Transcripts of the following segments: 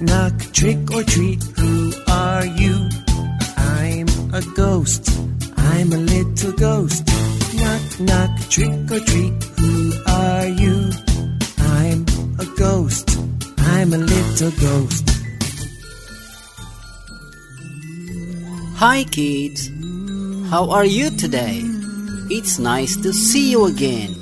knock, trick or treat. Who are you? I'm a ghost. I'm a little ghost. Knock, knock, trick or treat. Who are you? I'm a ghost. I'm a little ghost. Hi, kids. How are you today? It's nice to see you again.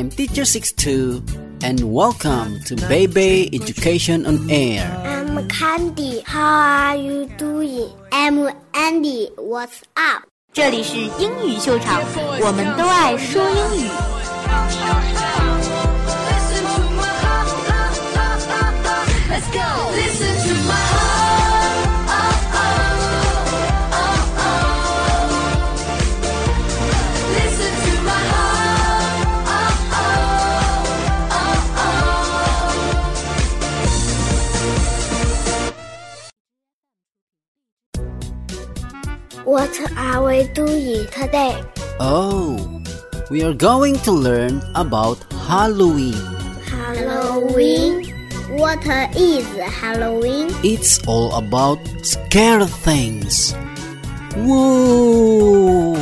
I'm Teacher Sixto and welcome to Bebe Education on Air. I'm Candy, how are you doing? I'm Andy, what's up? 这里是英语秀场，我们都爱说英语。What are we doing today? Oh, we are going to learn about Halloween. Halloween. What is Halloween? It's all about scare things. Whoa!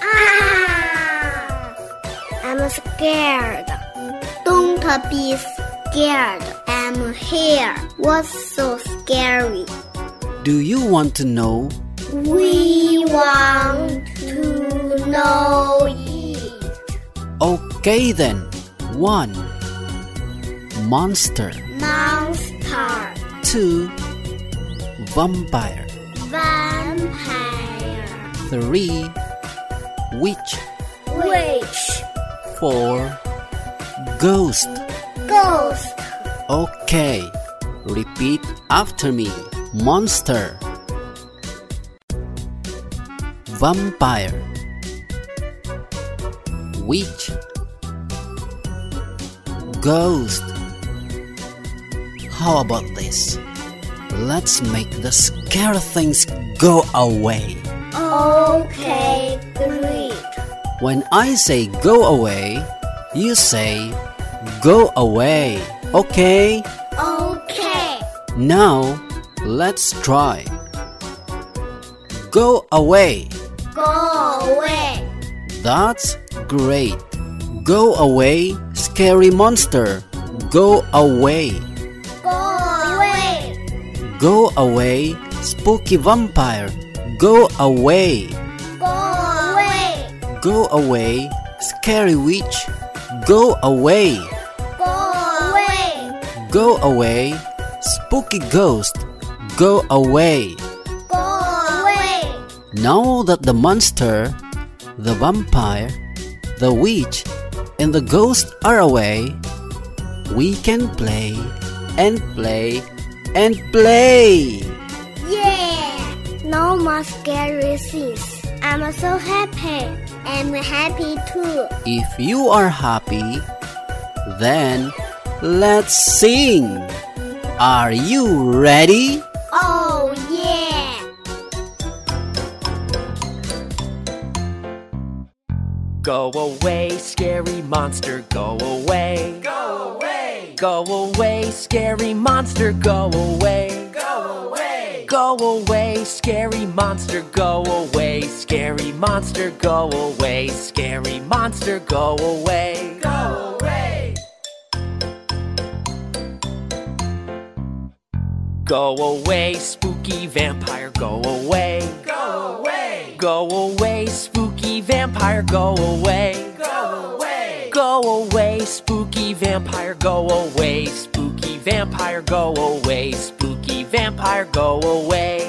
Ah! I'm scared. Don't be scared. I'm here. What's so scary? Do you want to know? We want to know it. Okay then. 1. Monster. Monster. 2. Vampire. Vampire. 3. Witch. Witch. 4. Ghost. Ghost. Okay. Repeat after me. Monster. Vampire. Witch. Ghost. How about this? Let's make the scary things go away. Okay, great. When I say go away, you say go away. Okay? Okay. Now, let's try. Go away. Go away. That's great. Go away, scary monster. Go away. Go away. Go away, spooky vampire. Go away. Go away. Go away, scary witch. Go away. Go away. Go away, spooky ghost. Go away. Now that the monster, the vampire, the witch, and the ghost are away, we can play and play and play. Yeah. No more scary things. I'm so happy. I'm happy too. If you are happy, then let's sing. Are you ready? Go away, scary monster, go away. Go away. Go away, scary monster, go away. Go away. Go away, scary monster, go away. Scary monster, go away. Scary monster, go away. Go away. Go away, spooky vampire, go away. Go away. Go away, spooky vampire, go away. Go away. Go away, spooky vampire, go away. Spooky vampire, go away. Spooky vampire, go away.